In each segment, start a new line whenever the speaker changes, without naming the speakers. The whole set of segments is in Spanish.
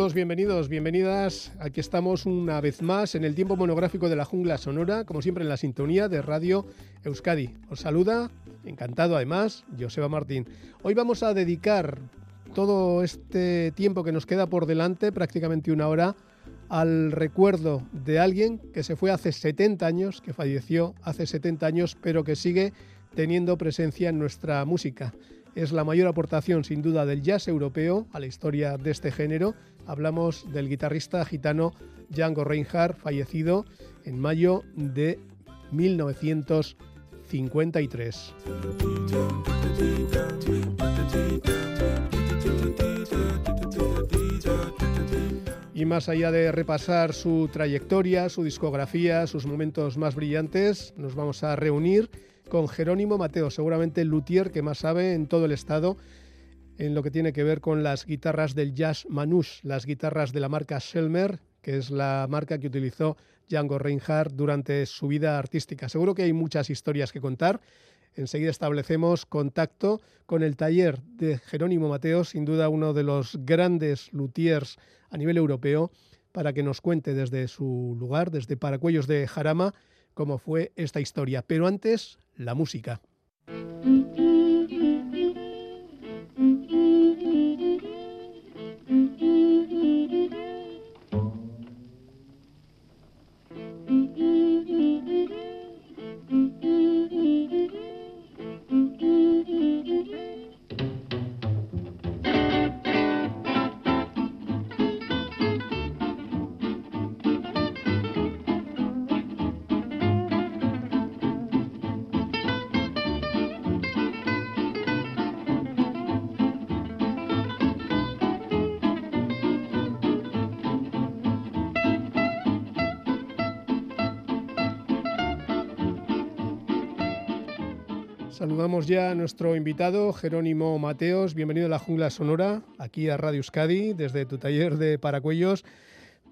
Saludos, bienvenidos, bienvenidas. Aquí estamos una vez más en el tiempo monográfico de la jungla sonora, como siempre en la sintonía de Radio Euskadi. Os saluda, encantado además, Joseba Martín. Hoy vamos a dedicar todo este tiempo que nos queda por delante, prácticamente una hora, al recuerdo de alguien que se fue hace 70 años, que falleció hace 70 años, pero que sigue teniendo presencia en nuestra música. Es la mayor aportación sin duda del jazz europeo a la historia de este género. Hablamos del guitarrista gitano Django Reinhardt, fallecido en mayo de 1953. Y más allá de repasar su trayectoria, su discografía, sus momentos más brillantes, nos vamos a reunir con Jerónimo Mateo, seguramente el luthier que más sabe en todo el estado en lo que tiene que ver con las guitarras del jazz manouche, las guitarras de la marca Selmer, que es la marca que utilizó Django Reinhardt durante su vida artística. Seguro que hay muchas historias que contar. Enseguida establecemos contacto con el taller de Jerónimo Mateo, sin duda uno de los grandes luthiers a nivel europeo, para que nos cuente desde su lugar, desde Paracuellos de Jarama, cómo fue esta historia. Pero antes, la música. Saludamos ya a nuestro invitado, Jerónimo Mateos. Bienvenido a la Jungla Sonora, aquí a Radio Euskadi, desde tu taller de Paracuellos.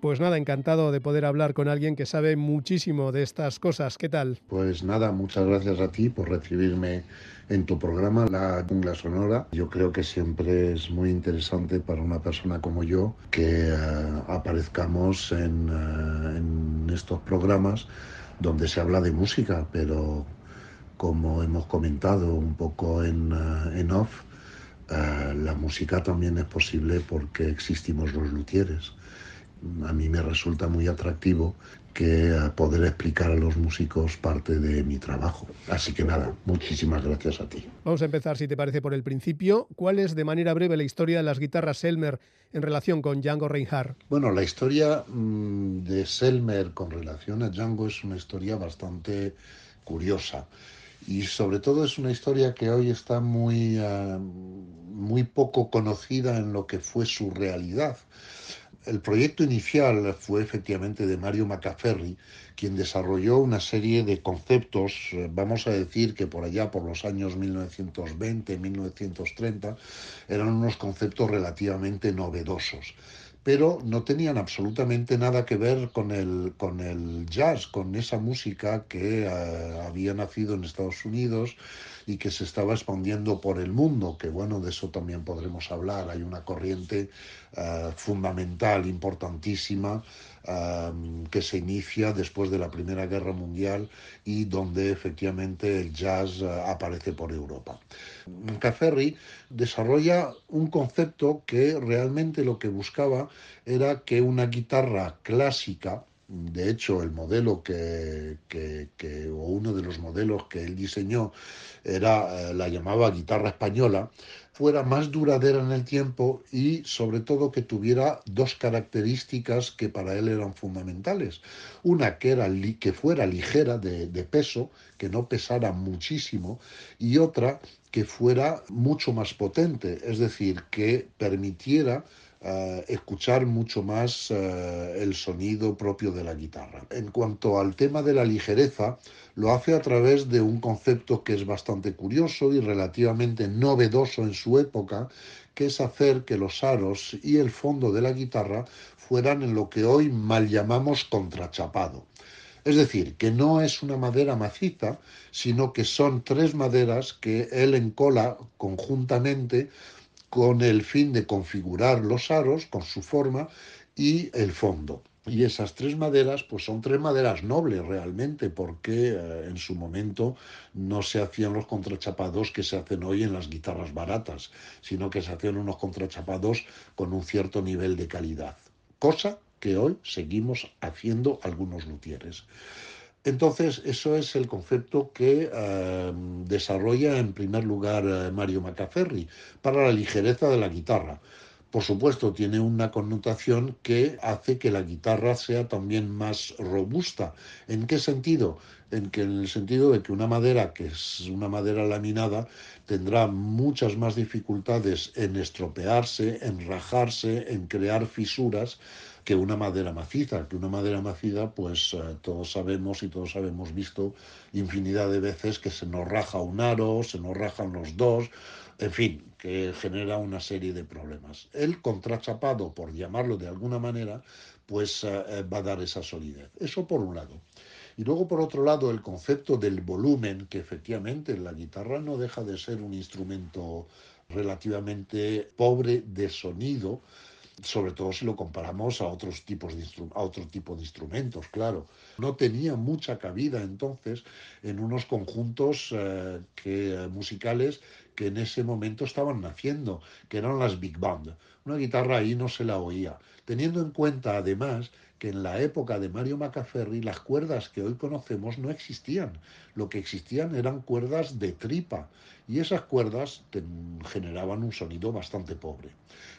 Pues nada, encantado de poder hablar con alguien que sabe muchísimo de estas cosas. ¿Qué tal?
Pues nada, muchas gracias a ti por recibirme en tu programa, La Jungla Sonora. Yo creo que siempre es muy interesante para una persona como yo que uh, aparezcamos en, uh, en estos programas donde se habla de música, pero como hemos comentado un poco en, uh, en off, uh, la música también es posible porque existimos los luthieres. A mí me resulta muy atractivo que uh, poder explicar a los músicos parte de mi trabajo. Así que nada, muchísimas gracias a ti.
Vamos a empezar, si te parece, por el principio. ¿Cuál es, de manera breve, la historia de las guitarras Selmer en relación con Django Reinhardt?
Bueno, la historia mmm, de Selmer con relación a Django es una historia bastante curiosa y sobre todo es una historia que hoy está muy, uh, muy poco conocida en lo que fue su realidad. El proyecto inicial fue efectivamente de Mario Macaferri, quien desarrolló una serie de conceptos, vamos a decir que por allá por los años 1920, 1930, eran unos conceptos relativamente novedosos pero no tenían absolutamente nada que ver con el, con el jazz, con esa música que uh, había nacido en Estados Unidos y que se estaba expandiendo por el mundo, que bueno, de eso también podremos hablar. Hay una corriente uh, fundamental, importantísima, que se inicia después de la Primera Guerra Mundial y donde efectivamente el jazz uh, aparece por Europa. Caferri desarrolla un concepto que realmente lo que buscaba era que una guitarra clásica de hecho, el modelo que, que, o uno de los modelos que él diseñó era, eh, la llamaba guitarra española, fuera más duradera en el tiempo y sobre todo que tuviera dos características que para él eran fundamentales. Una que, era, que fuera ligera de, de peso, que no pesara muchísimo, y otra que fuera mucho más potente, es decir, que permitiera eh, escuchar mucho más eh, el sonido propio de la guitarra. En cuanto al tema de la ligereza, lo hace a través de un concepto que es bastante curioso y relativamente novedoso en su época, que es hacer que los aros y el fondo de la guitarra fueran en lo que hoy mal llamamos contrachapado. Es decir, que no es una madera maciza, sino que son tres maderas que él encola conjuntamente con el fin de configurar los aros con su forma y el fondo. Y esas tres maderas, pues son tres maderas nobles realmente, porque eh, en su momento no se hacían los contrachapados que se hacen hoy en las guitarras baratas, sino que se hacían unos contrachapados con un cierto nivel de calidad. Cosa que hoy seguimos haciendo algunos luthieres. Entonces, eso es el concepto que eh, desarrolla en primer lugar eh, Mario Macaferri para la ligereza de la guitarra. Por supuesto, tiene una connotación que hace que la guitarra sea también más robusta. ¿En qué sentido? En, que, en el sentido de que una madera que es una madera laminada tendrá muchas más dificultades en estropearse, en rajarse, en crear fisuras que una madera maciza, que una madera maciza, pues eh, todos sabemos y todos habemos visto infinidad de veces que se nos raja un aro, se nos rajan los dos, en fin, que genera una serie de problemas. El contrachapado, por llamarlo de alguna manera, pues eh, eh, va a dar esa solidez. Eso por un lado. Y luego, por otro lado, el concepto del volumen, que efectivamente la guitarra no deja de ser un instrumento relativamente pobre de sonido, sobre todo si lo comparamos a otros tipos de otro tipo de instrumentos, claro. No tenía mucha cabida entonces en unos conjuntos eh, que, musicales que en ese momento estaban naciendo, que eran las big band. Una guitarra ahí no se la oía, teniendo en cuenta además que en la época de Mario Macaferri las cuerdas que hoy conocemos no existían. Lo que existían eran cuerdas de tripa y esas cuerdas generaban un sonido bastante pobre.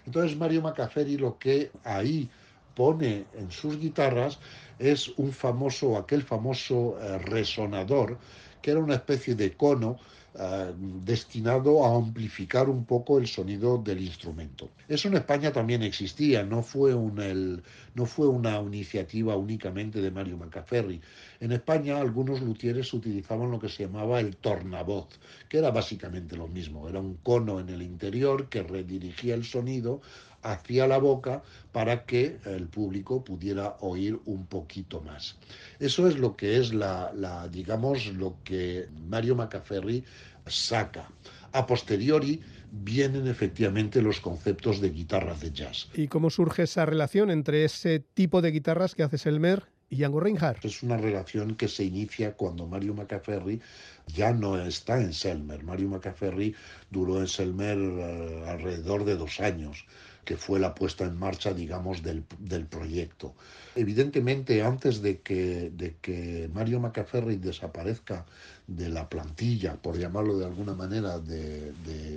Entonces Mario Macaferri lo que ahí pone en sus guitarras es un famoso, aquel famoso eh, resonador, que era una especie de cono eh, destinado a amplificar un poco el sonido del instrumento. Eso en España también existía, no fue, un, no fue una iniciativa únicamente de Mario Macaferri. En España algunos luthieres utilizaban lo que se llamaba el tornavoz, que era básicamente lo mismo, era un cono en el interior que redirigía el sonido hacia la boca para que el público pudiera oír un poquito más. Eso es lo que es la, digamos, lo que Mario Macaferri saca. A posteriori vienen efectivamente los conceptos de guitarras de jazz.
¿Y cómo surge esa relación entre ese tipo de guitarras que hace Selmer y Django Reinhardt?
Es una relación que se inicia cuando Mario Macaferri ya no está en Selmer. Mario Macaferri duró en Selmer eh, alrededor de dos años que fue la puesta en marcha, digamos, del, proyecto. Evidentemente, antes de que, de que Mario Macaferri desaparezca de la plantilla, por llamarlo de alguna manera, de,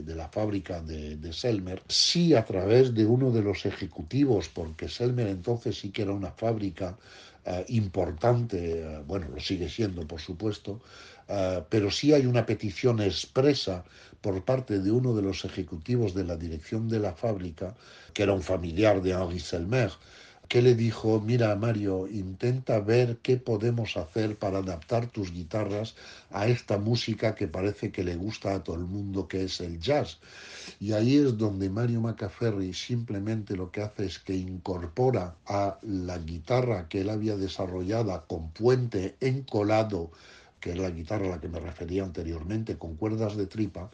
la fábrica de, Selmer, sí a través de uno de los ejecutivos, porque Selmer entonces sí que era una fábrica eh, importante, eh, bueno, lo sigue siendo, por supuesto, eh, pero sí hay una petición expresa por parte de uno de los ejecutivos de la dirección de la fábrica, que era un familiar de Henri Selmer, que le dijo, mira Mario, intenta ver qué podemos hacer para adaptar tus guitarras a esta música que parece que le gusta a todo el mundo, que es el jazz. Y ahí es donde Mario Macaferri simplemente lo que hace es que incorpora a la guitarra que él había desarrollado con puente encolado que es la guitarra a la que me refería anteriormente, con cuerdas de tripa,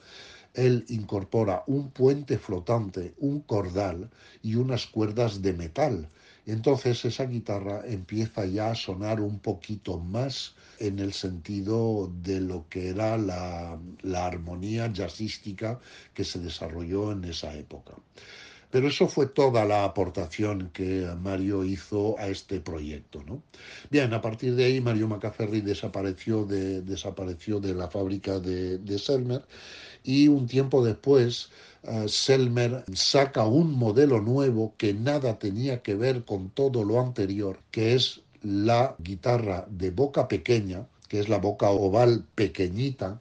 él incorpora un puente flotante, un cordal y unas cuerdas de metal. Entonces esa guitarra empieza ya a sonar un poquito más en el sentido de lo que era la, la armonía jazzística que se desarrolló en esa época. Pero eso fue toda la aportación que Mario hizo a este proyecto. ¿no? Bien, a partir de ahí Mario Macaferri desapareció de, desapareció de la fábrica de, de Selmer y un tiempo después uh, Selmer saca un modelo nuevo que nada tenía que ver con todo lo anterior, que es la guitarra de boca pequeña, que es la boca oval pequeñita,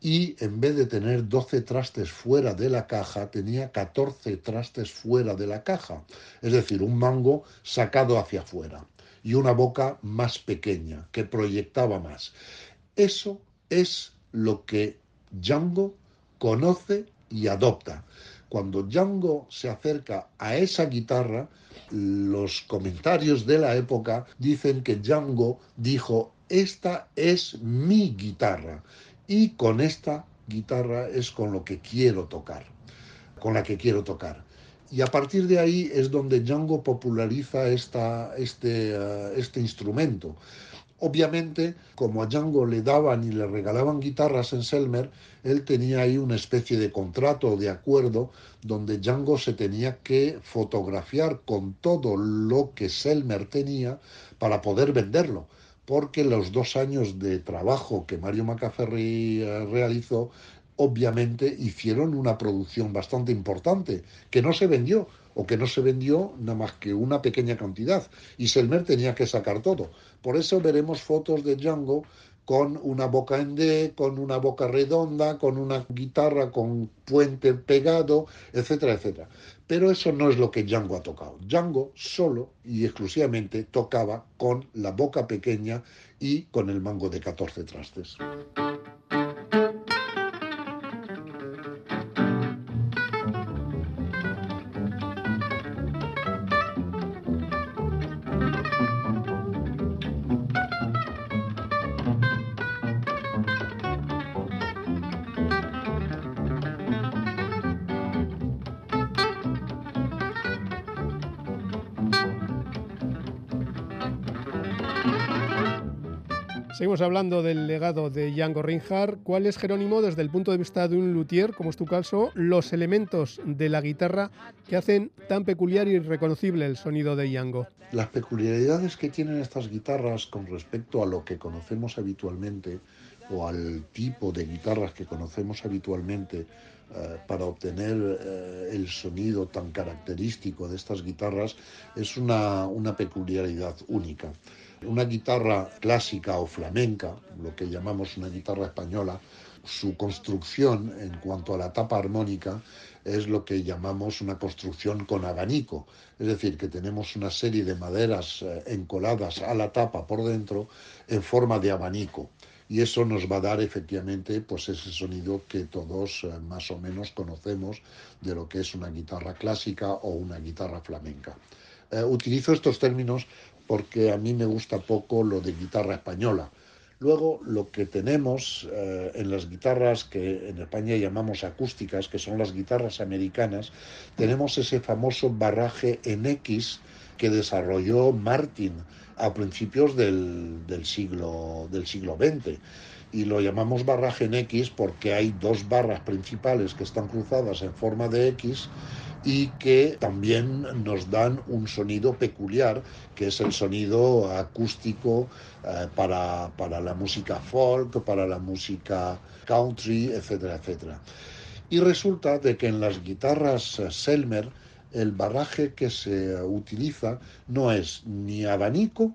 y en vez de tener 12 trastes fuera de la caja, tenía 14 trastes fuera de la caja, es decir, un mango sacado hacia afuera y una boca más pequeña que proyectaba más. Eso es lo que Django conoce y adopta. Cuando Django se acerca a esa guitarra, los comentarios de la época dicen que Django dijo, esta es mi guitarra y con esta guitarra es con lo que quiero tocar, con la que quiero tocar. Y a partir de ahí es donde Django populariza esta, este, uh, este instrumento. Obviamente, como a Django le daban y le regalaban guitarras en Selmer, él tenía ahí una especie de contrato o de acuerdo donde Django se tenía que fotografiar con todo lo que Selmer tenía para poder venderlo porque los dos años de trabajo que Mario Macaferri eh, realizó, obviamente hicieron una producción bastante importante, que no se vendió, o que no se vendió nada más que una pequeña cantidad, y Selmer tenía que sacar todo. Por eso veremos fotos de Django con una boca en D, con una boca redonda, con una guitarra con puente pegado, etcétera, etcétera. Pero eso no es lo que Django ha tocado. Django solo y exclusivamente tocaba con la boca pequeña y con el mango de 14 trastes.
Seguimos hablando del legado de Django Reinhardt. ¿Cuál es, Jerónimo, desde el punto de vista de un luthier, como es tu caso, los elementos de la guitarra que hacen tan peculiar y reconocible el sonido de Django?
Las peculiaridades que tienen estas guitarras con respecto a lo que conocemos habitualmente o al tipo de guitarras que conocemos habitualmente para obtener eh, el sonido tan característico de estas guitarras es una, una peculiaridad única. Una guitarra clásica o flamenca, lo que llamamos una guitarra española, su construcción en cuanto a la tapa armónica es lo que llamamos una construcción con abanico, es decir, que tenemos una serie de maderas eh, encoladas a la tapa por dentro en forma de abanico y eso nos va a dar efectivamente pues ese sonido que todos eh, más o menos conocemos de lo que es una guitarra clásica o una guitarra flamenca. Eh, utilizo estos términos porque a mí me gusta poco lo de guitarra española. Luego, lo que tenemos eh, en las guitarras que en España llamamos acústicas, que son las guitarras americanas, tenemos ese famoso barraje en X que desarrolló Martin a principios del, siglo, del siglo XX. Y lo llamamos barraje en X porque hay dos barras principales que están cruzadas en forma de X y que también nos dan un sonido peculiar, que es el sonido acústico eh, para, para, la música folk, para la música country, etcétera, etcétera. Y resulta de que en las guitarras eh, Selmer el barraje que se utiliza no es ni abanico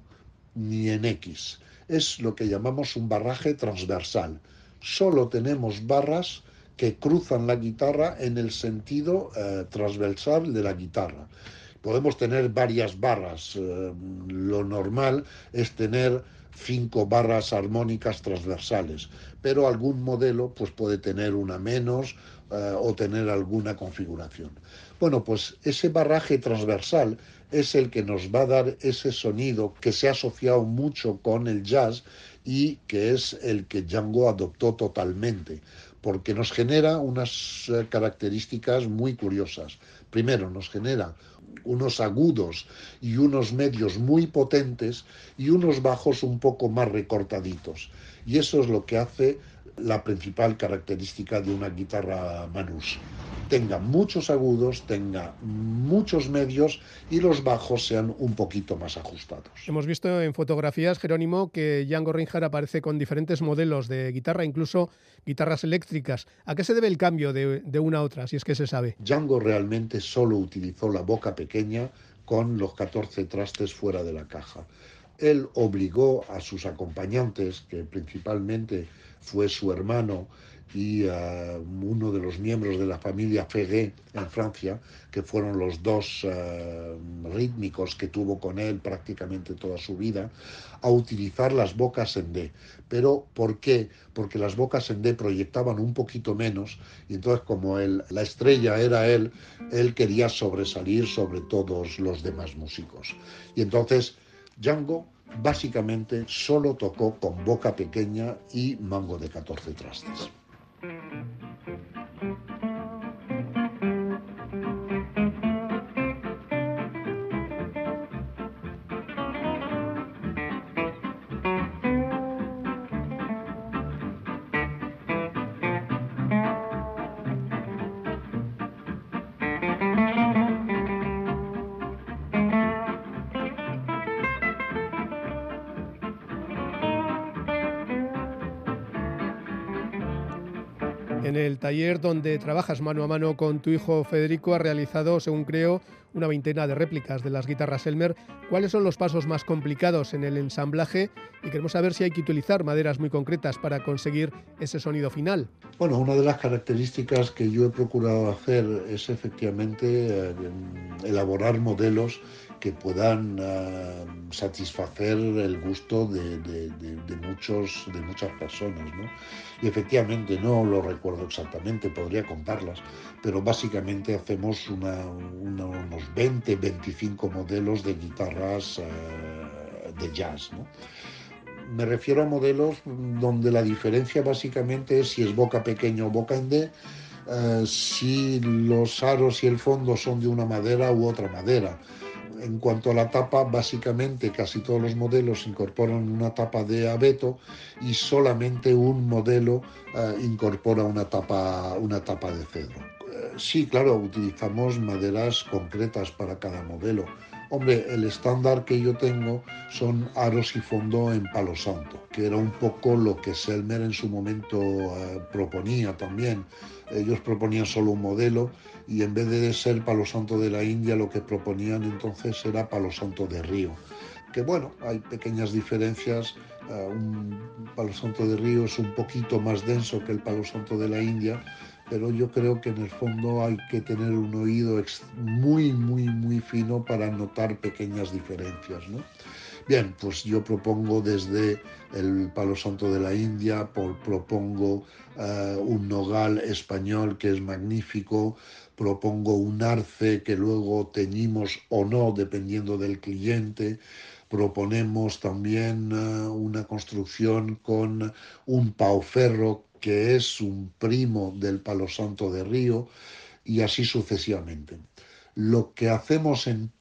ni en X, es lo que llamamos un barraje transversal. Solo tenemos barras que cruzan la guitarra en el sentido eh, transversal de la guitarra. Podemos tener varias barras. Eh, lo normal es tener cinco barras armónicas transversales, pero algún modelo pues puede tener una menos eh, o tener alguna configuración. Bueno, pues ese barraje transversal es el que nos va a dar ese sonido que se ha asociado mucho con el jazz y que es el que Django adoptó totalmente porque nos genera unas eh, características muy curiosas. Primero, nos genera unos agudos y unos medios muy potentes y unos bajos un poco más recortaditos. Y eso es lo que hace la principal característica de una guitarra Manus. tenga muchos agudos, tenga muchos medios y los bajos sean un poquito más ajustados.
Hemos visto en fotografías, Jerónimo, que Django Reinhardt aparece con diferentes modelos de guitarra, incluso guitarras eléctricas. ¿A qué se debe el cambio de, de una a otra, si es que se sabe?
Django realmente solo utilizó la boca pequeña con los 14 trastes fuera de la caja. Él obligó a sus acompañantes, que principalmente fue su hermano y uh, uno de los miembros de la familia Fegué en Francia, que fueron los dos uh, rítmicos que tuvo con él prácticamente toda su vida, a utilizar las bocas en D. Pero ¿por qué? Porque las bocas en D proyectaban un poquito menos y entonces como él, la estrella era él, él quería sobresalir sobre todos los demás músicos. Y entonces Django básicamente solo tocó con boca pequeña y mango de 14 trastes.
En el taller donde trabajas mano a mano con tu hijo Federico, ha realizado, según creo, una veintena de réplicas de las guitarras Elmer. ¿Cuáles son los pasos más complicados en el ensamblaje? Y queremos saber si hay que utilizar maderas muy concretas para conseguir ese sonido final.
Bueno, una de las características que yo he procurado hacer es efectivamente eh, elaborar modelos que puedan uh, satisfacer el gusto de, de, de, de, muchos, de muchas personas. ¿no? Y efectivamente no lo recuerdo exactamente, podría contarlas, pero básicamente hacemos una, una, unos 20, 25 modelos de guitarras uh, de jazz. ¿no? Me refiero a modelos donde la diferencia básicamente es si es boca pequeña o boca en D, uh, si los aros y el fondo son de una madera u otra madera en cuanto a la tapa, básicamente casi todos los modelos incorporan una tapa de abeto y solamente un modelo uh, incorpora una tapa, una tapa de cedro. Uh, sí, claro, utilizamos maderas concretas para cada modelo. Hombre, el estándar que yo tengo son aros y fondo en palo santo, que era un poco lo que Selmer en su momento uh, proponía también. Ellos proponían solo un modelo y en vez de ser palo santo de la India lo que proponían entonces era palo santo de Río. Que bueno, hay pequeñas diferencias, uh, un palo santo de Río es un poquito más denso que el palo santo de la India, pero yo creo que en el fondo hay que tener un oído muy, muy, muy fino para notar pequeñas diferencias. ¿no? Bien, pues yo propongo desde el palo santo de la India, por, propongo uh, un nogal español que es magnífico, propongo un arce que luego teñimos o no dependiendo del cliente, proponemos también uh, una construcción con un pauferro que es un primo del palo santo de Río y así sucesivamente. Lo que hacemos en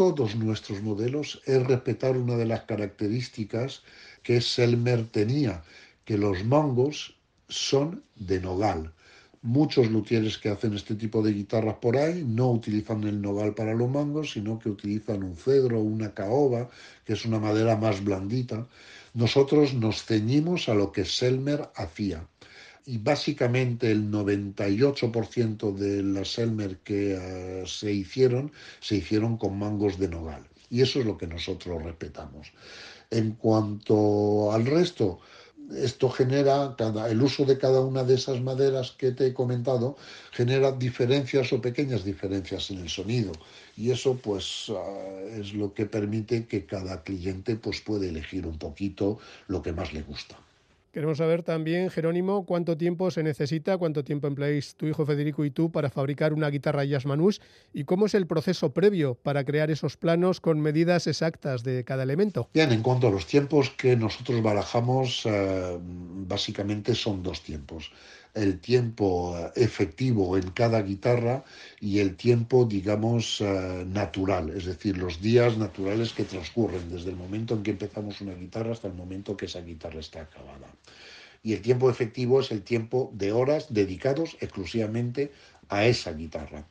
todos nuestros modelos es respetar una de las características que Selmer tenía, que los mangos son de nogal. Muchos luthieres que hacen este tipo de guitarras por ahí no utilizan el nogal para los mangos, sino que utilizan un cedro o una caoba, que es una madera más blandita. Nosotros nos ceñimos a lo que Selmer hacía. Y básicamente el 98% de las Selmer que uh, se hicieron, se hicieron con mangos de nogal. Y eso es lo que nosotros respetamos. En cuanto al resto, esto genera, cada, el uso de cada una de esas maderas que te he comentado, genera diferencias o pequeñas diferencias en el sonido. Y eso pues uh, es lo que permite que cada cliente pues puede elegir un poquito lo que más le gusta.
Queremos saber también, Jerónimo, cuánto tiempo se necesita, cuánto tiempo empleáis tu hijo Federico y tú para fabricar una guitarra Jazz Manús y cómo es el proceso previo para crear esos planos con medidas exactas de cada elemento.
Bien, en cuanto a los tiempos que nosotros barajamos, eh, básicamente son dos tiempos. El tiempo efectivo en cada guitarra y el tiempo, digamos, uh, natural, es decir, los días naturales que transcurren desde el momento en que empezamos una guitarra hasta el momento que esa guitarra está acabada. y el tiempo efectivo es el tiempo de horas dedicados exclusivamente a esa guitarra.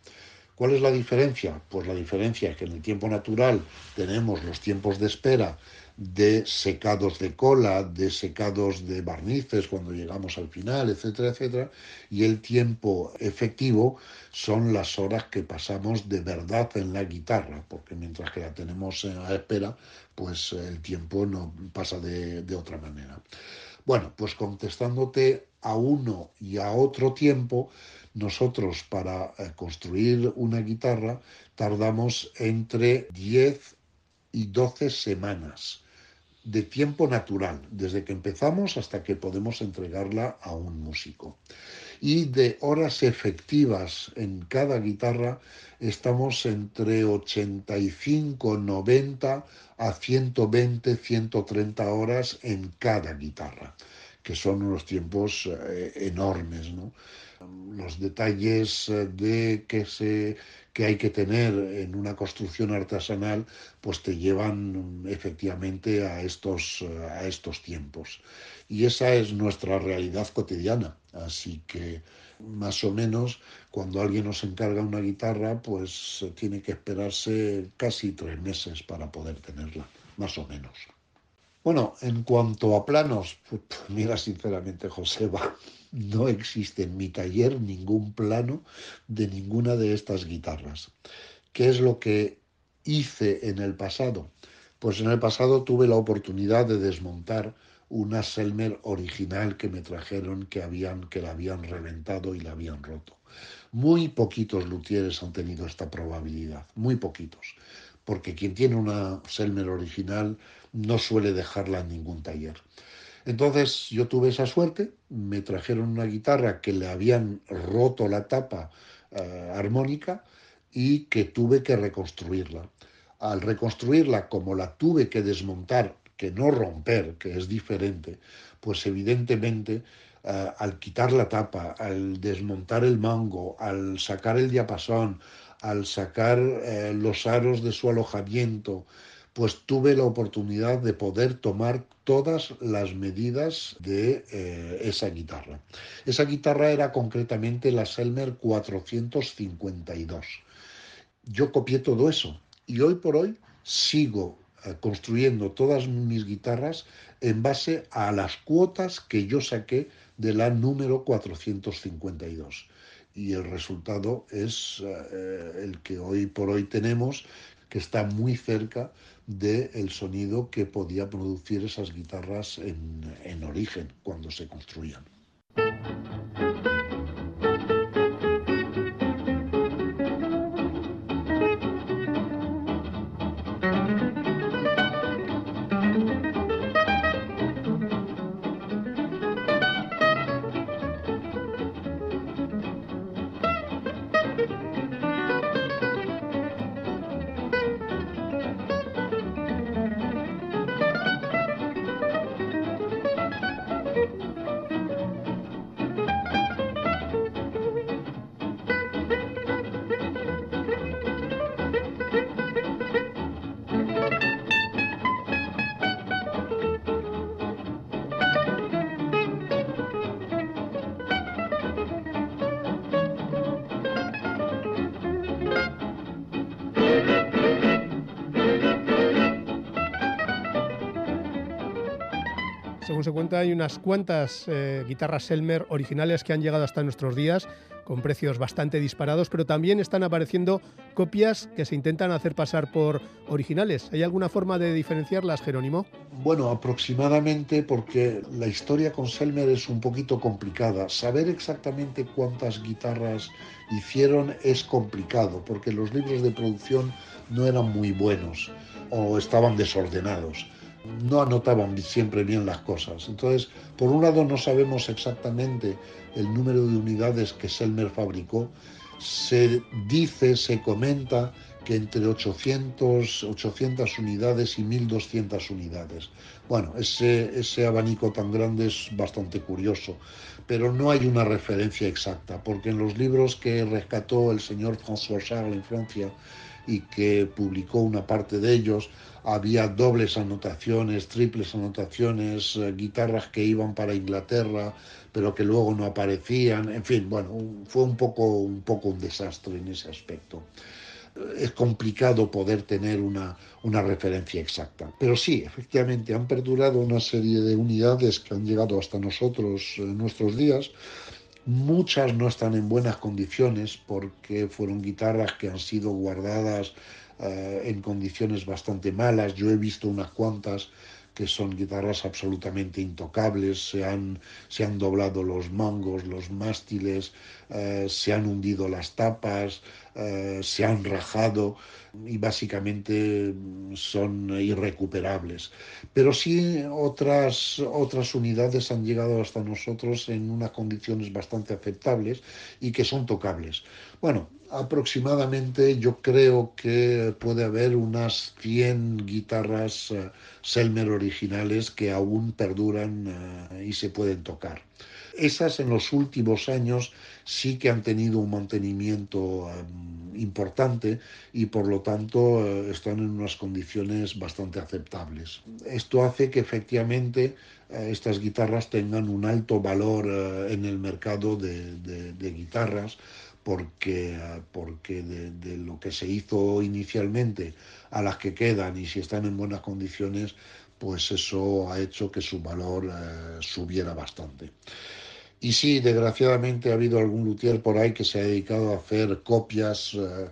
¿Cuál es la diferencia? Pues la diferencia es que en el tiempo natural tenemos los tiempos de espera de secados de cola, de secados de barnices cuando llegamos al final, etcétera, etcétera. Y el tiempo efectivo son las horas que pasamos de verdad en la guitarra, porque mientras que la tenemos a espera, pues el tiempo no pasa de, de otra manera. Bueno, pues contestándote a uno y a otro tiempo, nosotros para eh, construir una guitarra tardamos entre 10 y 12 semanas de tiempo natural, desde que empezamos hasta que podemos entregarla a un músico. Y de horas efectivas en cada guitarra estamos entre 85, 90 a 120, 130 horas en cada guitarra, que son unos tiempos eh, enormes. ¿no? Los detalles eh, de que se que hay que tener en una construcción artesanal, pues te llevan efectivamente a estos, a estos tiempos. Y esa es nuestra realidad cotidiana. Así que más o menos cuando alguien nos encarga una guitarra, pues tiene que esperarse casi tres meses para poder tenerla, más o menos. Bueno, en cuanto a planos, pues, mira sinceramente, Joseba, no existe en mi taller ningún plano de ninguna de estas guitarras. ¿Qué es lo que hice en el pasado? Pues en el pasado tuve la oportunidad de desmontar una Selmer original que me trajeron que, habían, que la habían reventado y la habían roto. Muy poquitos luthieres han tenido esta probabilidad, muy poquitos, porque quien tiene una Selmer original no suele dejarla en ningún taller. Entonces yo tuve esa suerte, me trajeron una guitarra que le habían roto la tapa eh, armónica y que tuve que reconstruirla. Al reconstruirla, como la tuve que desmontar, que no romper, que es diferente, pues evidentemente eh, al quitar la tapa, al desmontar el mango, al sacar el diapasón, al sacar eh, los aros de su alojamiento, pues tuve la oportunidad de poder tomar todas las medidas de eh, esa guitarra. Esa guitarra era concretamente la Selmer 452. Yo copié todo eso y hoy por hoy sigo eh, construyendo todas mis guitarras en base a las cuotas que yo saqué de la número 452 y el resultado es eh, el que hoy por hoy tenemos, que está muy cerca del sonido que podía producir esas guitarras en, en origen cuando se construían.
Según se cuenta, hay unas cuantas eh, guitarras Selmer originales que han llegado hasta nuestros días con precios bastante disparados, pero también están apareciendo copias que se intentan hacer pasar por originales. ¿Hay alguna forma de diferenciarlas, Jerónimo?
Bueno, aproximadamente porque la historia con Selmer es un poquito complicada. Saber exactamente cuántas guitarras hicieron es complicado, porque los libros de producción no eran muy buenos o estaban desordenados no anotaban siempre bien las cosas. Entonces, por un lado no sabemos exactamente el número de unidades que Selmer fabricó. Se dice, se comenta que entre 800, 800 unidades y 1200 unidades. Bueno, ese, ese abanico tan grande es bastante curioso, pero no hay una referencia exacta, porque en los libros que rescató el señor François Charles en Francia, y que publicó una parte de ellos. Había dobles anotaciones, triples anotaciones, eh, guitarras que iban para Inglaterra, pero que luego no aparecían. En fin, bueno, fue un poco un, poco un desastre en ese aspecto es complicado poder tener una, una, referencia exacta. Pero sí, efectivamente, han perdurado una serie de unidades que han llegado hasta nosotros en nuestros días. Muchas no están en buenas condiciones porque fueron guitarras que han sido guardadas eh, en condiciones bastante malas. Yo he visto unas cuantas que son guitarras absolutamente intocables, se han, se han doblado los mangos, los mástiles, eh, se han hundido las tapas, eh, se han rajado y básicamente son irrecuperables. Pero sí otras, otras unidades han llegado hasta nosotros en unas condiciones bastante aceptables y que son tocables. Bueno, aproximadamente yo creo que puede haber unas 100 guitarras uh, Selmer originales que aún perduran uh, y se pueden tocar. Esas en los últimos años sí que han tenido un mantenimiento um, importante y por lo tanto uh, están en unas condiciones bastante aceptables. Esto hace que efectivamente estas guitarras tengan un alto valor en el mercado de, guitarras porque, porque de, lo que se hizo inicialmente a las que quedan y si están en buenas condiciones, pues eso ha hecho que su valor eh, subiera bastante. Y sí, desgraciadamente ha habido algún luthier por ahí que se ha dedicado a hacer copias eh,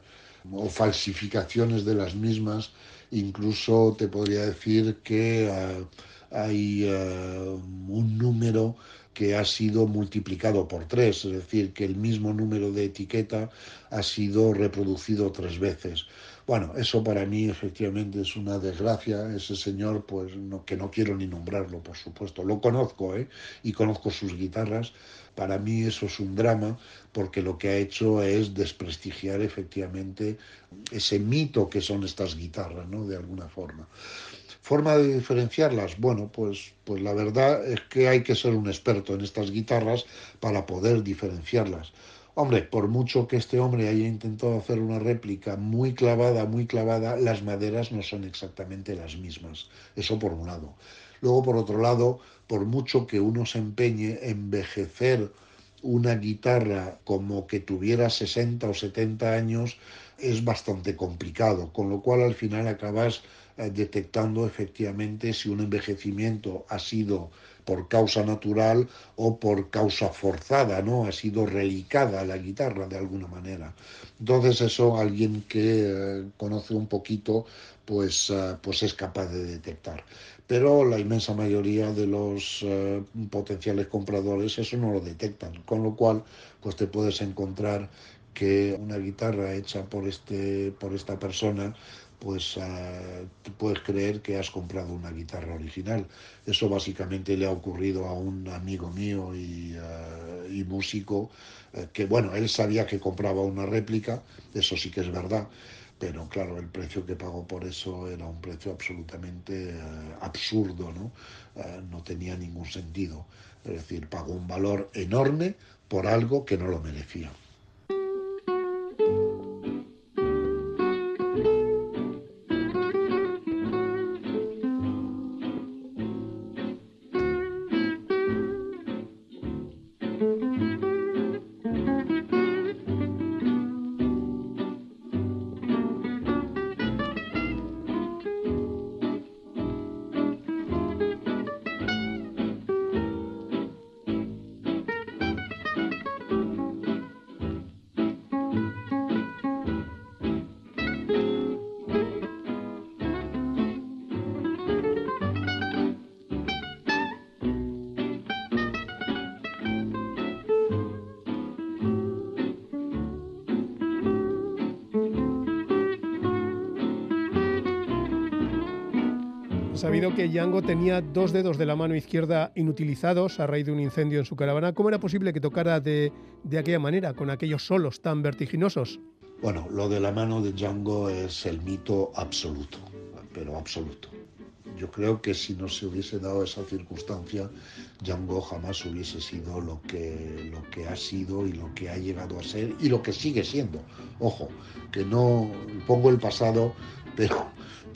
o falsificaciones de las mismas. Incluso te podría decir que eh, hay un número que ha sido multiplicado por tres, es decir, que el mismo número de etiqueta ha sido reproducido tres veces. Bueno, eso para mí efectivamente es una desgracia. Ese señor, pues no, que no quiero ni nombrarlo, por supuesto. Lo conozco, ¿eh? Y conozco sus guitarras. Para mí eso es un drama porque lo que ha hecho es desprestigiar efectivamente ese mito que son estas guitarras, ¿no? De alguna forma. ¿Forma de diferenciarlas? Bueno, pues, pues la verdad es que hay que ser un experto en estas guitarras para poder diferenciarlas. Hombre, por mucho que este hombre haya intentado hacer una réplica muy clavada, muy clavada, las maderas no son exactamente las mismas. Eso por un lado. Luego, por otro lado, por mucho que uno se empeñe en envejecer una guitarra como que tuviera 60 o 70 años, es bastante complicado, con lo cual al final acabas eh, detectando efectivamente si un envejecimiento ha sido por causa natural o por causa forzada, ¿no? Ha sido relicada la guitarra de alguna manera. Entonces eso alguien que eh, conoce un poquito pues, eh, pues es capaz de detectar. Pero la inmensa mayoría de los potenciales compradores eso no lo detectan, con lo cual pues te puedes encontrar que una guitarra hecha por, este, por esta persona pues uh, puedes creer que has comprado una guitarra original. Eso básicamente le ha ocurrido a un amigo mío y, uh, y músico, uh, que bueno, él sabía que compraba una réplica, eso sí que es verdad, pero claro, el precio que pagó por eso era un precio absolutamente absurdo, ¿no? no tenía ningún sentido. Es decir, pagó un valor enorme por algo que no lo merecía.
Sabido que Django tenía dos dedos de la mano izquierda inutilizados a raíz de un incendio en su caravana. ¿Cómo era posible que tocara de, de aquella manera, con aquellos solos tan vertiginosos?
Bueno, lo de la mano de Django es el mito absoluto, pero absoluto. yo creo que si no se hubiese dado esa circunstancia, Django jamás hubiese sido lo que, lo que ha sido y lo que ha llegado a ser y lo que sigue siendo. Ojo, que no pongo el pasado, pero,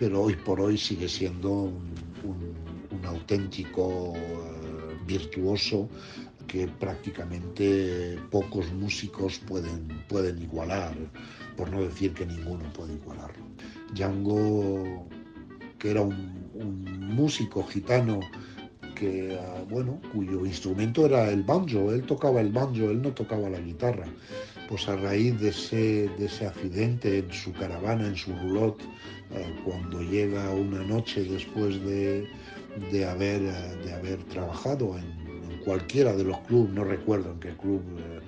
pero hoy por hoy sigue siendo un, auténtico eh, virtuoso que prácticamente pocos músicos pueden, pueden igualar, por no decir que ninguno puede igualarlo. Django, que era un, músico gitano que, ah, bueno, cuyo instrumento era el banjo, él tocaba el banjo, él no tocaba la guitarra. Pues a raíz de ese, de ese accidente en su caravana, en su roulotte, eh, cuando llega una noche después de, de haber, eh, de haber trabajado en, cualquiera de los clubes, no recuerdo en qué club eh,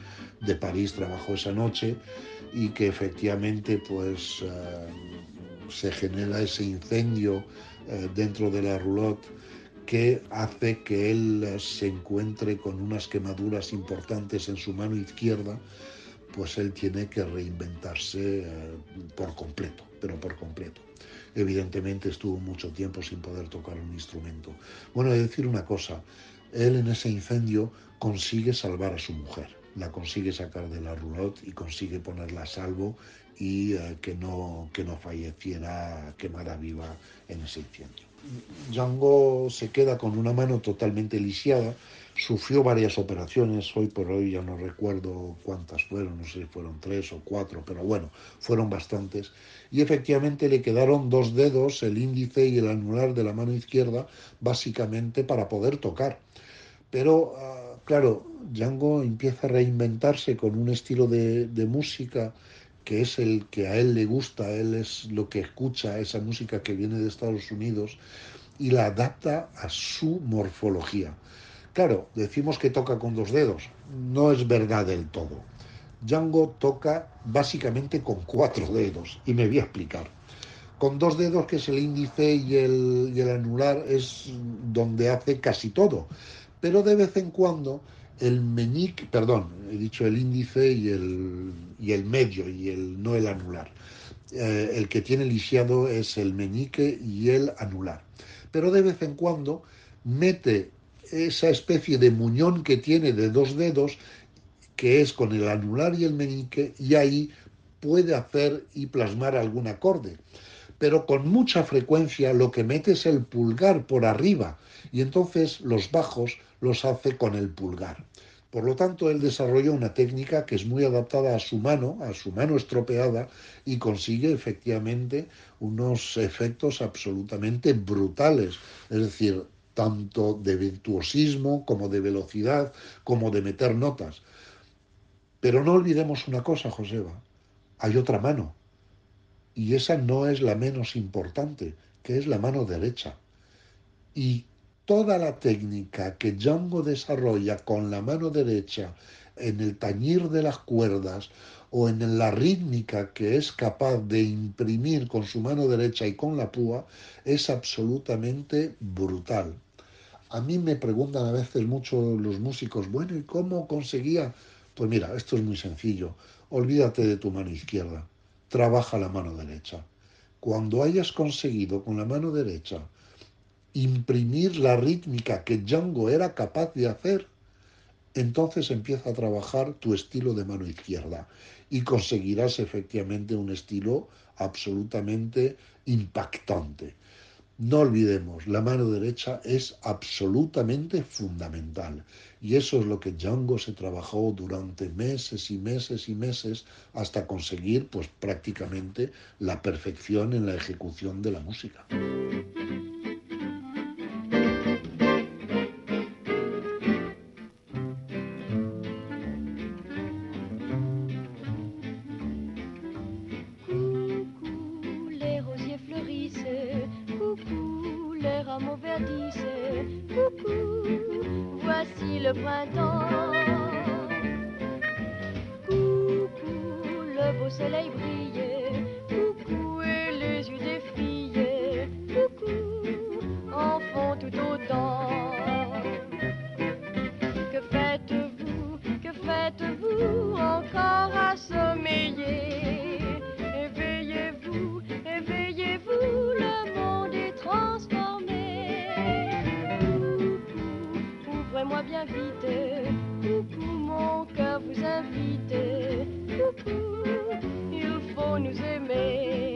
de París trabajó esa noche, y que efectivamente pues se genera ese incendio dentro de la roulotte que hace que él se encuentre con unas quemaduras importantes en su mano izquierda, pues él tiene que reinventarse por completo, pero por completo evidentemente estuvo mucho tiempo sin poder tocar un instrumento. Bueno, he de decir una cosa, él en ese incendio consigue salvar a su mujer, la consigue sacar de la roulotte y consigue ponerla a salvo y eh, que, no, que no falleciera quemada viva en ese incendio. Django se queda con una mano totalmente lisiada, sufrió varias operaciones, hoy por hoy ya no recuerdo cuántas fueron, no sé si fueron tres o cuatro, pero bueno, fueron bastantes, y efectivamente le quedaron dos dedos, el índice y el anular de la mano izquierda, básicamente para poder tocar. Pero, ah, claro, Django empieza a reinventarse con un estilo de, de música que es el que a él le gusta, él es lo que escucha, esa música que viene de Estados Unidos, y la adapta a su morfología. Claro, decimos que toca con dos dedos, no es verdad del todo. Django toca básicamente con cuatro dedos, y me voy a explicar. Con dos dedos, que es el índice y el, anular, es donde hace casi todo. Pero de vez en cuando el meñique, perdón, he dicho el índice y el, y el medio, y el, no el anular. Eh, el que tiene lisiado es el meñique y el anular. Pero de vez en cuando mete esa especie de muñón que tiene de dos dedos, que es con el anular y el meñique, y ahí puede hacer y plasmar algún acorde. Pero con mucha frecuencia lo que mete es el pulgar por arriba, y entonces los bajos los hace con el pulgar. Por lo tanto, él desarrolla una técnica que es muy adaptada a su mano, a su mano estropeada, y consigue efectivamente unos efectos absolutamente brutales. Es decir, tanto de virtuosismo como de velocidad, como de meter notas. Pero no olvidemos una cosa, Joseba, hay otra mano, y esa no es la menos importante, que es la mano derecha. Y toda la técnica que Django desarrolla con la mano derecha en el tañir de las cuerdas o en la rítmica que es capaz de imprimir con su mano derecha y con la púa es absolutamente brutal. A mí me preguntan a veces mucho los músicos, bueno, ¿y cómo conseguía? Pues mira, esto es muy sencillo. Olvídate de tu mano izquierda, trabaja la mano derecha. Cuando hayas conseguido con la mano derecha imprimir la rítmica que Django era capaz de hacer, entonces empieza a trabajar tu estilo de mano izquierda y conseguirás efectivamente un estilo absolutamente impactante. No olvidemos, la mano derecha es absolutamente fundamental y eso es lo que Django se trabajó durante meses y meses y meses hasta conseguir pues prácticamente la perfección en la ejecución de la música.
le printemps.
Coucou, le beau soleil brillait. Coucou, et les yeux des filles. Coucou, en font tout autant. Que faites-vous, que faites-vous encore à coucou mon cœur vous invite, coucou, il faut nous aimer.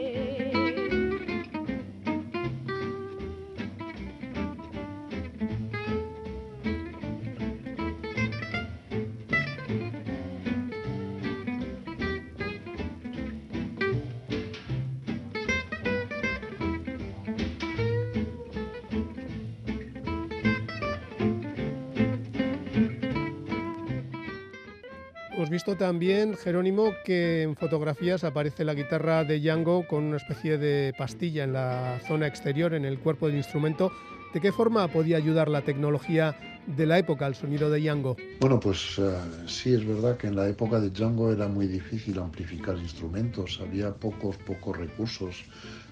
También, Jerónimo, que en fotografías aparece la guitarra de Django con una especie de pastilla en la zona exterior, en el cuerpo del instrumento. ¿De qué forma podía ayudar la tecnología de la época al sonido de Django?
Bueno, pues uh, sí es verdad que en la época de Django era muy difícil amplificar instrumentos, había pocos, pocos recursos,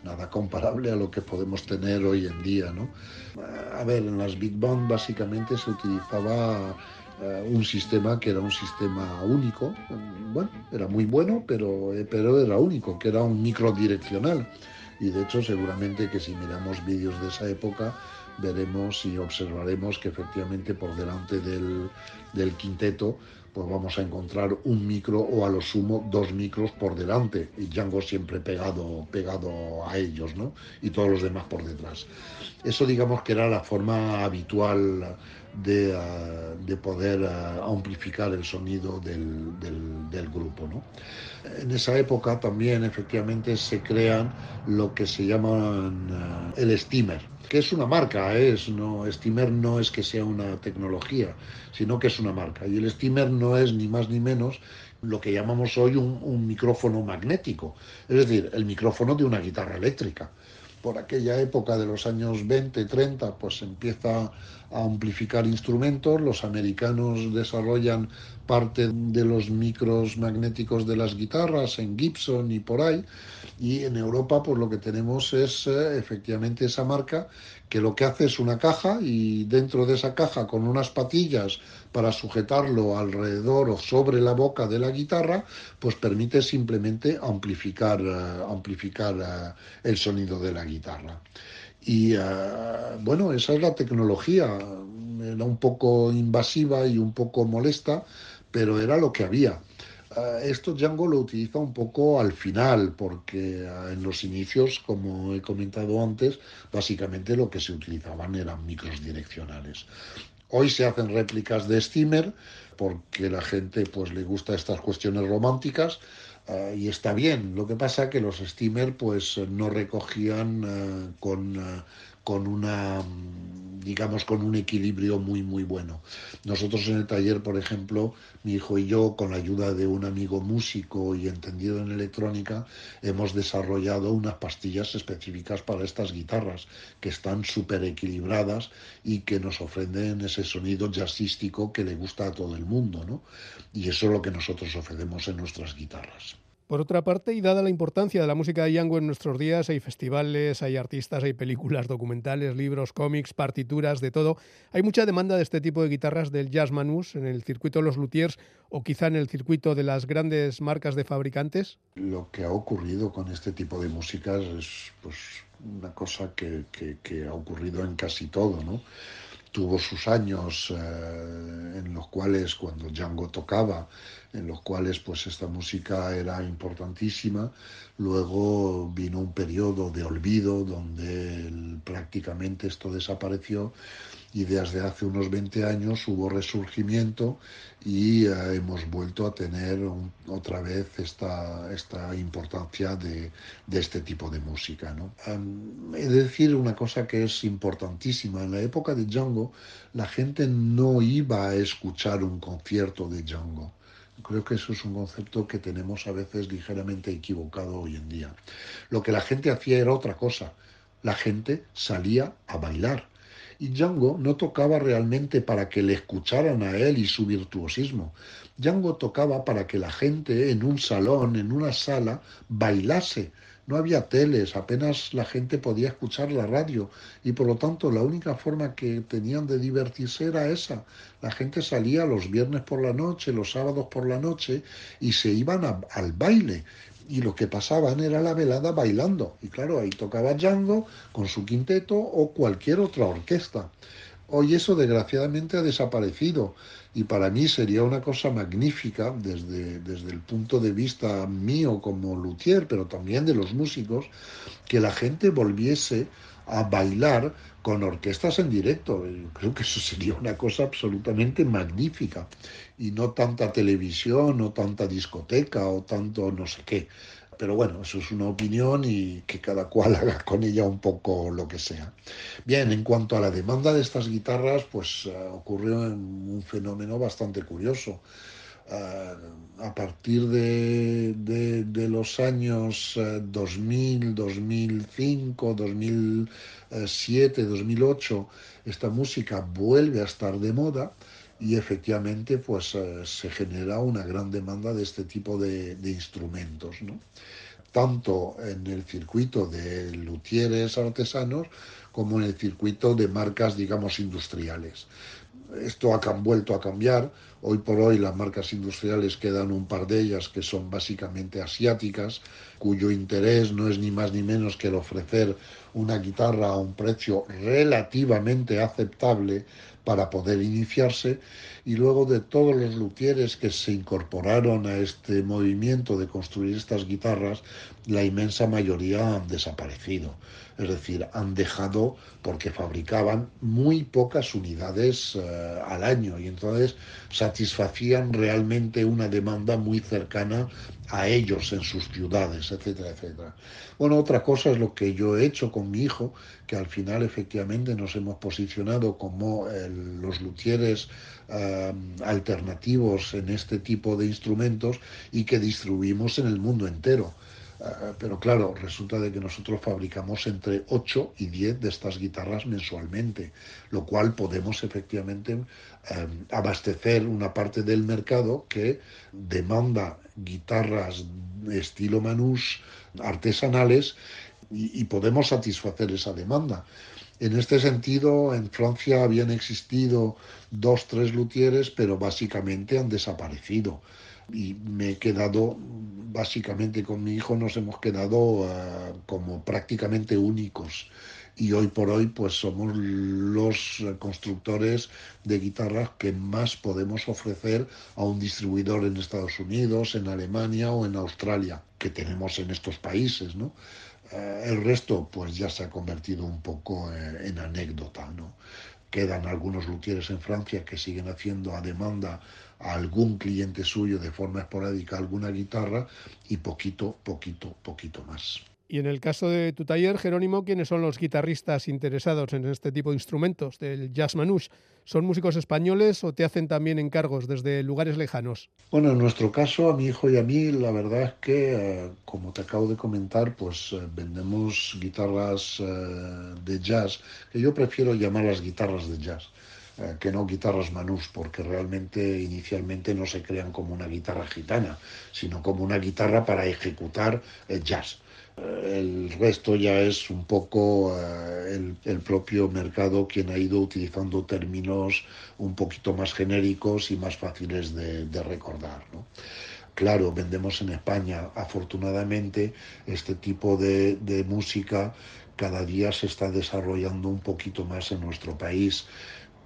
nada comparable a lo que podemos tener hoy en día, ¿no? A ver, en las Big Band básicamente se utilizaba uh, un sistema que era un sistema único, bueno, era muy bueno, pero, eh, pero era único, que era un microdireccional. Y de hecho seguramente que si miramos vídeos de esa época, veremos y observaremos que efectivamente por delante del, del, quinteto pues vamos a encontrar un micro o a lo sumo dos micros por delante y Django siempre pegado, pegado a ellos ¿no? y todos los demás por detrás. Eso digamos que era la forma habitual de, uh, de poder uh, amplificar el sonido del, grupo. ¿no? En esa época también efectivamente se crean lo que se llaman uh, el steamer, que es una marca, es no steamer no es que sea una tecnología, sino que es una marca. Y el steamer no es ni más ni menos lo que llamamos hoy un micrófono magnético, es decir, el micrófono de una guitarra eléctrica por aquella época de los años 20, 30, pues empieza a amplificar instrumentos, los americanos desarrollan parte de los micros magnéticos de las guitarras en Gibson y por ahí, y en Europa pues lo que tenemos es eh, efectivamente esa marca que lo que hace es una caja y dentro de esa caja con unas patillas para sujetarlo alrededor o sobre la boca de la guitarra, pues permite simplemente amplificar, uh, amplificar uh, el sonido de la guitarra. Y bueno, esa es la tecnología. Era un poco invasiva y un poco molesta, pero era lo que había. Esto Django lo utiliza un poco al final, porque en los inicios, como he comentado antes, básicamente lo que se utilizaban eran micros direccionales. Hoy se hacen réplicas de steamer porque la gente pues le gusta estas cuestiones románticas uh, y está bien. Lo que pasa que los steamer pues no recogían con, con una digamos con un equilibrio muy muy bueno. Nosotros en el taller, por ejemplo, mi hijo y yo, con la ayuda de un amigo músico y entendido en electrónica, hemos desarrollado unas pastillas específicas para estas guitarras que están súper equilibradas y que nos ofrecen ese sonido jazzístico que le gusta a todo el mundo, ¿no? Y eso es lo que nosotros ofrecemos en nuestras guitarras.
Por otra parte, y dada la importancia de la música de Django en nuestros días, hay festivales, hay artistas, hay películas, documentales, libros, cómics, partituras, de todo. Hay mucha demanda de este tipo de guitarras del jazz manus en el circuito de los luthiers o quizá en el circuito de las grandes marcas de fabricantes.
Lo que ha ocurrido con este tipo de músicas es pues, una cosa que, que, que ha ocurrido en casi todo, ¿no? Tuvo sus años eh, en los cuales cuando Django tocaba, en los cuales pues esta música era importantísima. Luego vino un periodo de olvido donde prácticamente esto desapareció y desde hace unos 20 años hubo resurgimiento y uh, hemos vuelto a tener otra vez esta, importancia de, este tipo de música. ¿no? He de decir una cosa que es importantísima. En la época de Django la gente no iba a escuchar un concierto de Django. Creo que eso es un concepto que tenemos a veces ligeramente equivocado hoy en día. Lo que la gente hacía era otra cosa. La gente salía a bailar y Django no tocaba realmente para que le escucharan a él y su virtuosismo. Django tocaba para que la gente en un salón, en una sala, bailase. No había teles, apenas la gente podía escuchar la radio y por lo tanto la única forma que tenían de divertirse era esa. La gente salía los viernes por la noche, los sábados por la noche y se iban al baile y lo que pasaban era la velada bailando. Y claro, ahí tocaba Django con su quinteto o cualquier otra orquesta. Hoy eso desgraciadamente ha desaparecido y para mí sería una cosa magnífica desde, desde el punto de vista mío como luthier, pero también de los músicos, que la gente volviese a bailar con orquestas en directo. creo que eso sería una cosa absolutamente magnífica. Y no tanta televisión, no tanta discoteca o tanto no sé qué. Pero bueno, eso es una opinión y que cada cual haga con ella un poco lo que sea. Bien, en cuanto a la demanda de estas guitarras, pues uh, ocurrió un fenómeno bastante curioso. A partir de, los años uh, 2000, 2005, 2007, 2008, esta música vuelve a estar de moda y efectivamente pues eh, se genera una gran demanda de este tipo de, instrumentos, tanto en el circuito de luthieres artesanos como en el circuito de marcas, digamos, industriales. Esto ha vuelto a cambiar. Hoy por hoy las marcas industriales quedan un par de ellas que son básicamente asiáticas, cuyo interés no es ni más ni menos que el ofrecer una guitarra a un precio relativamente aceptable para poder iniciarse y luego de todos los luthieres que se incorporaron a este movimiento de construir estas guitarras, la inmensa mayoría han desaparecido. Es decir, han dejado porque fabricaban muy pocas unidades uh, al año y entonces satisfacían realmente una demanda muy cercana a ellos en sus ciudades, etcétera, etcétera. Bueno, otra cosa es lo que yo he hecho con mi hijo, que al final efectivamente nos hemos posicionado como el, los luthieres uh, alternativos en este tipo de instrumentos y que distribuimos en el mundo entero. Uh, pero claro, resulta de que nosotros fabricamos entre 8 y 10 de estas guitarras mensualmente, lo cual podemos efectivamente um, abastecer una parte del mercado que demanda guitarras estilo manús artesanales y podemos satisfacer esa demanda. En este sentido, en Francia habían existido dos, tres luthieres, pero básicamente han desaparecido y me he quedado, básicamente con mi hijo nos hemos quedado uh, como prácticamente únicos y hoy por hoy pues somos los constructores de guitarras que más podemos ofrecer a un distribuidor en Estados Unidos, en Alemania o en Australia, que tenemos en estos países, ¿no? Uh, el resto pues ya se ha convertido un poco eh, en anécdota, ¿no? Quedan algunos luthieres en Francia que siguen haciendo a demanda a algún cliente suyo de forma esporádica alguna guitarra y poquito, poquito, poquito más.
Y en el caso de tu taller, Jerónimo, ¿quiénes son los guitarristas interesados en este tipo de instrumentos, del jazz manouche? ¿Son músicos españoles o te hacen también encargos desde lugares lejanos?
Bueno, en nuestro caso, a mi hijo y a mí, la verdad es que, eh, como te acabo de comentar, pues eh, vendemos guitarras eh, de jazz, que yo prefiero llamarlas guitarras de jazz eh, que no guitarras manús, porque realmente inicialmente no se crean como una guitarra gitana, sino como una guitarra para ejecutar el jazz. Eh, el resto ya es un poco eh, el, propio mercado quien ha ido utilizando términos un poquito más genéricos y más fáciles de, recordar. ¿no? Claro, vendemos en España, afortunadamente, este tipo de música cada día se está desarrollando un poquito más en nuestro país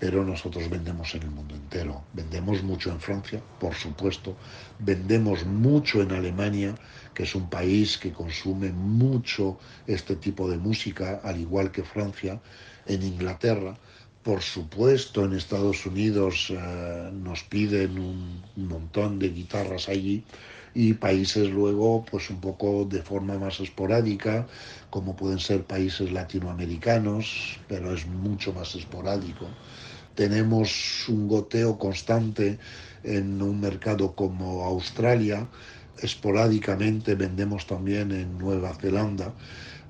pero nosotros vendemos en el mundo entero. Vendemos mucho en Francia, por supuesto, vendemos mucho en Alemania, que es un país que consume mucho este tipo de música, al igual que Francia, en Inglaterra. Por supuesto, en Estados Unidos eh, nos piden un montón de guitarras allí y países luego, pues un poco de forma más esporádica, como pueden ser países latinoamericanos, pero es mucho más esporádico tenemos un goteo constante en un mercado como Australia, esporádicamente vendemos también en Nueva Zelanda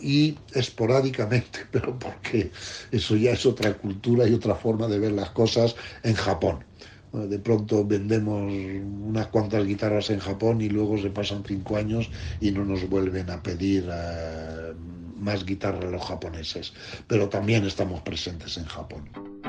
y esporádicamente, pero porque eso ya es otra cultura y otra forma de ver las cosas en Japón. De pronto vendemos unas cuantas guitarras en Japón y luego se pasan cinco años y no nos vuelven a pedir uh, más guitarras los japoneses. Pero también estamos presentes en Japón.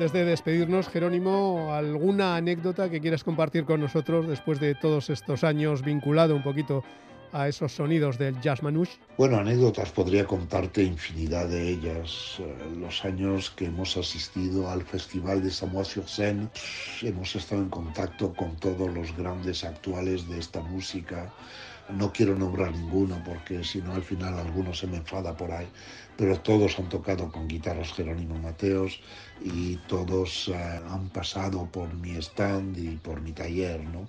Antes de despedirnos, Jerónimo, ¿alguna anécdota que quieras compartir con nosotros después de todos estos años vinculado un poquito a esos sonidos del jazz manouche?
Bueno, anécdotas, podría contarte infinidad de ellas. Eh, los años que hemos asistido al Festival de Samoa-sur-Seine, hemos estado en contacto con todos los grandes actuales de esta música. No quiero nombrar ninguno porque si no al final alguno se me enfada por ahí, pero todos han tocado con guitarras Jerónimo Mateos y todos eh, han pasado por mi stand y por mi taller, ¿no?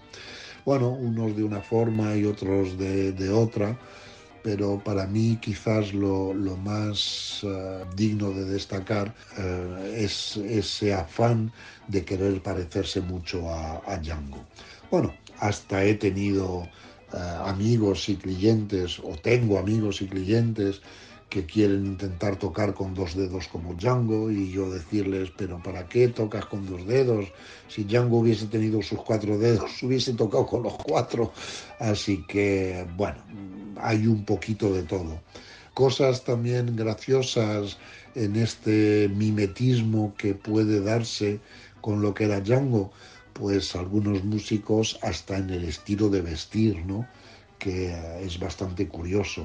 bueno, unos de una forma y otros de, otra, pero para mí quizás lo, más eh, digno de destacar eh, es ese afán de querer parecerse mucho a, Django. Bueno, hasta he tenido amigos y clientes, o tengo amigos y clientes que quieren intentar tocar con dos dedos como Django y yo decirles, pero ¿para qué tocas con dos dedos? Si Django hubiese tenido sus cuatro dedos, hubiese tocado con los cuatro. Así que, bueno, hay un poquito de todo. Cosas también graciosas en este mimetismo que puede darse con lo que era Django, pues algunos músicos hasta en el estilo de vestir, ¿no? que es bastante curioso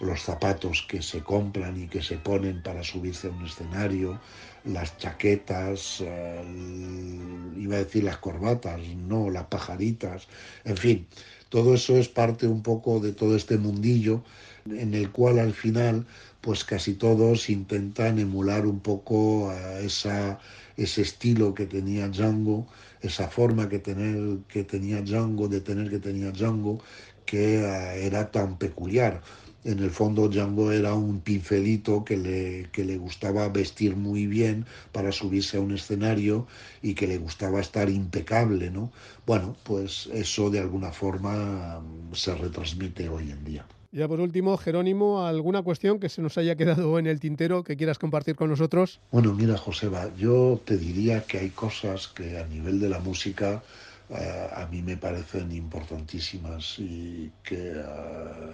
los zapatos que se compran y que se ponen para subirse a un escenario, las chaquetas, iba a decir las corbatas, no, las pajaritas, en fin, todo eso es parte un poco de todo este mundillo en el cual al final pues casi todos intentan emular un poco esa, ese estilo que tenía Django, esa forma que, tener, que tenía Django, de tener que tenía Django, que eh, era tan peculiar en el fondo Django era un pincelito que le, que le gustaba vestir muy bien para subirse a un escenario y que le gustaba estar impecable, ¿no? Bueno, pues eso de alguna forma mm, se retransmite hoy en día.
Ya por último, Jerónimo, ¿alguna cuestión que se nos haya quedado en el tintero que quieras compartir con nosotros?
Bueno, mira, Joseba, yo te diría que hay cosas que a nivel de la música eh, a mí me parecen importantísimas y que eh,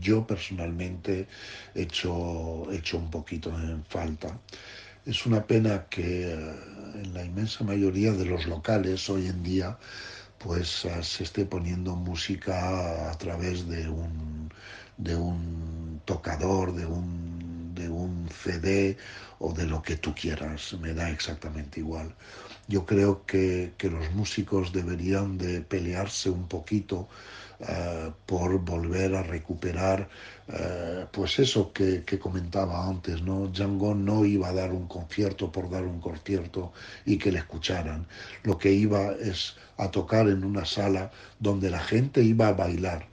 yo personalmente he hecho, un poquito en falta. Es una pena que eh, en la inmensa mayoría de los locales hoy en día pues se esté poniendo música a través de un, de un tocador, de un, de un CD o de lo que tú quieras, me da exactamente igual. Yo creo que, los músicos deberían de pelearse un poquito eh, por volver a recuperar eh, pues eso que, comentaba antes, ¿no? Django no iba a dar un concierto por dar un concierto y que le escucharan. Lo que iba es a tocar en una sala donde la gente iba a bailar.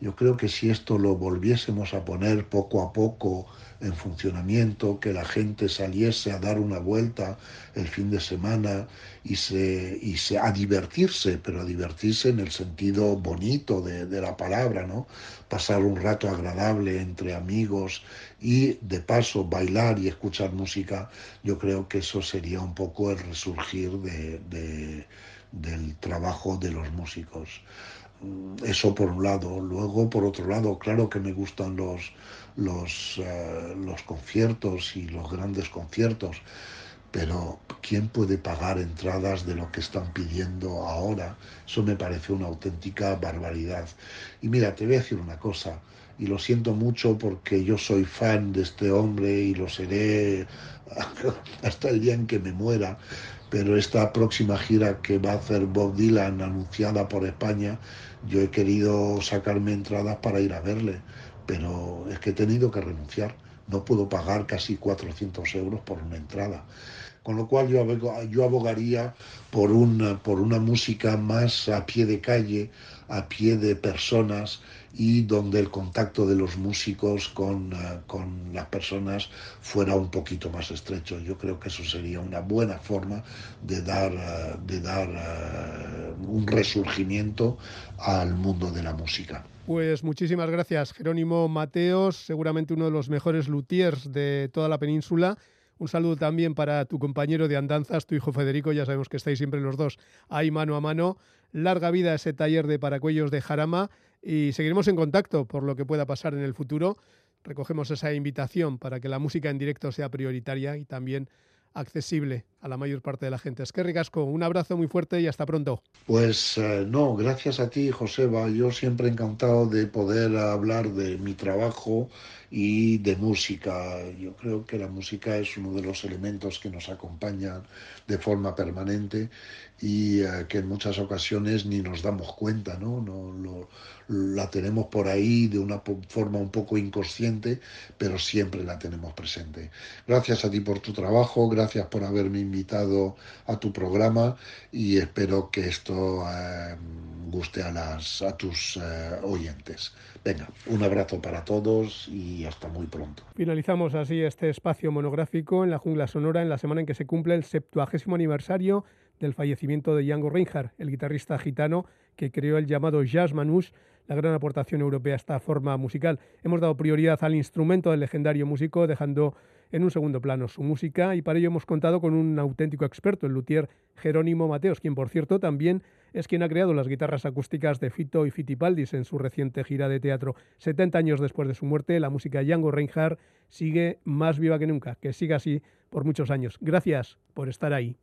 Yo creo que si esto lo volviésemos a poner poco a poco en funcionamiento, que la gente saliese a dar una vuelta el fin de semana y, se, y se, a divertirse, pero a divertirse en el sentido bonito de, de la palabra, ¿no? Pasar un rato agradable entre amigos y de paso bailar y escuchar música, yo creo que eso sería un poco el resurgir de, de, del trabajo de los músicos. Eso por un lado. Luego, por otro lado, claro que me gustan los, los, eh, los conciertos y los grandes conciertos, pero ¿quién puede pagar entradas de lo que están pidiendo ahora? Eso me parece una auténtica barbaridad. Y mira, te voy a decir una cosa, y lo siento mucho porque yo soy fan de este hombre y lo seré hasta el día en que me muera, pero esta próxima gira que va a hacer Bob Dylan anunciada por España, yo he querido sacarme entradas para ir a verle pero es que he tenido que renunciar. No puedo pagar casi 400 euros por una entrada. Con lo cual yo, yo abogaría por una, por una música más a pie de calle, a pie de personas y donde el contacto de los músicos con, eh, con, las personas fuera un poquito más estrecho. Yo creo que eso sería una buena forma de dar, eh, de dar eh, un resurgimiento al mundo de la música.
Pues muchísimas gracias, Jerónimo Mateos, seguramente uno de los mejores luthiers de toda la península. Un saludo también para tu compañero de andanzas, tu hijo Federico, ya sabemos que estáis siempre los dos ahí mano a mano. Larga vida ese taller de paracuellos de Jarama y seguiremos en contacto por lo que pueda pasar en el futuro. Recogemos esa invitación para que la música en directo sea prioritaria y también accesible a la mayor parte de la gente. Es que ricasco, un abrazo muy fuerte y hasta pronto.
Pues eh, no, gracias a ti, Joseba. Yo siempre encantado de poder hablar de mi trabajo y de música. Yo creo que la música es uno de los elementos que nos acompañan de forma permanente y eh, que en muchas ocasiones ni nos damos cuenta, ¿no? no lo, la tenemos por ahí de una forma un poco inconsciente, pero siempre la tenemos presente. Gracias a ti por tu trabajo, gracias por haberme invitado a tu programa y espero que esto eh, guste a, las, a tus eh, oyentes. Venga, un abrazo para todos y hasta muy pronto.
Finalizamos así este espacio monográfico en la jungla sonora en la semana en que se cumple el septuagésimo aniversario del fallecimiento de Django Reinhardt, el guitarrista gitano que creó el llamado jazz manouche, la gran aportación europea a esta forma musical. Hemos dado prioridad al instrumento del legendario músico, dejando en un segundo plano su música y para ello hemos contado con un auténtico experto, el luthier Jerónimo Mateos, quien por cierto también es quien ha creado las guitarras acústicas de Fito y Fitipaldis en su reciente gira de teatro. 70 años después de su muerte, la música de Django Reinhardt sigue más viva que nunca. Que siga así por muchos años. Gracias por estar ahí.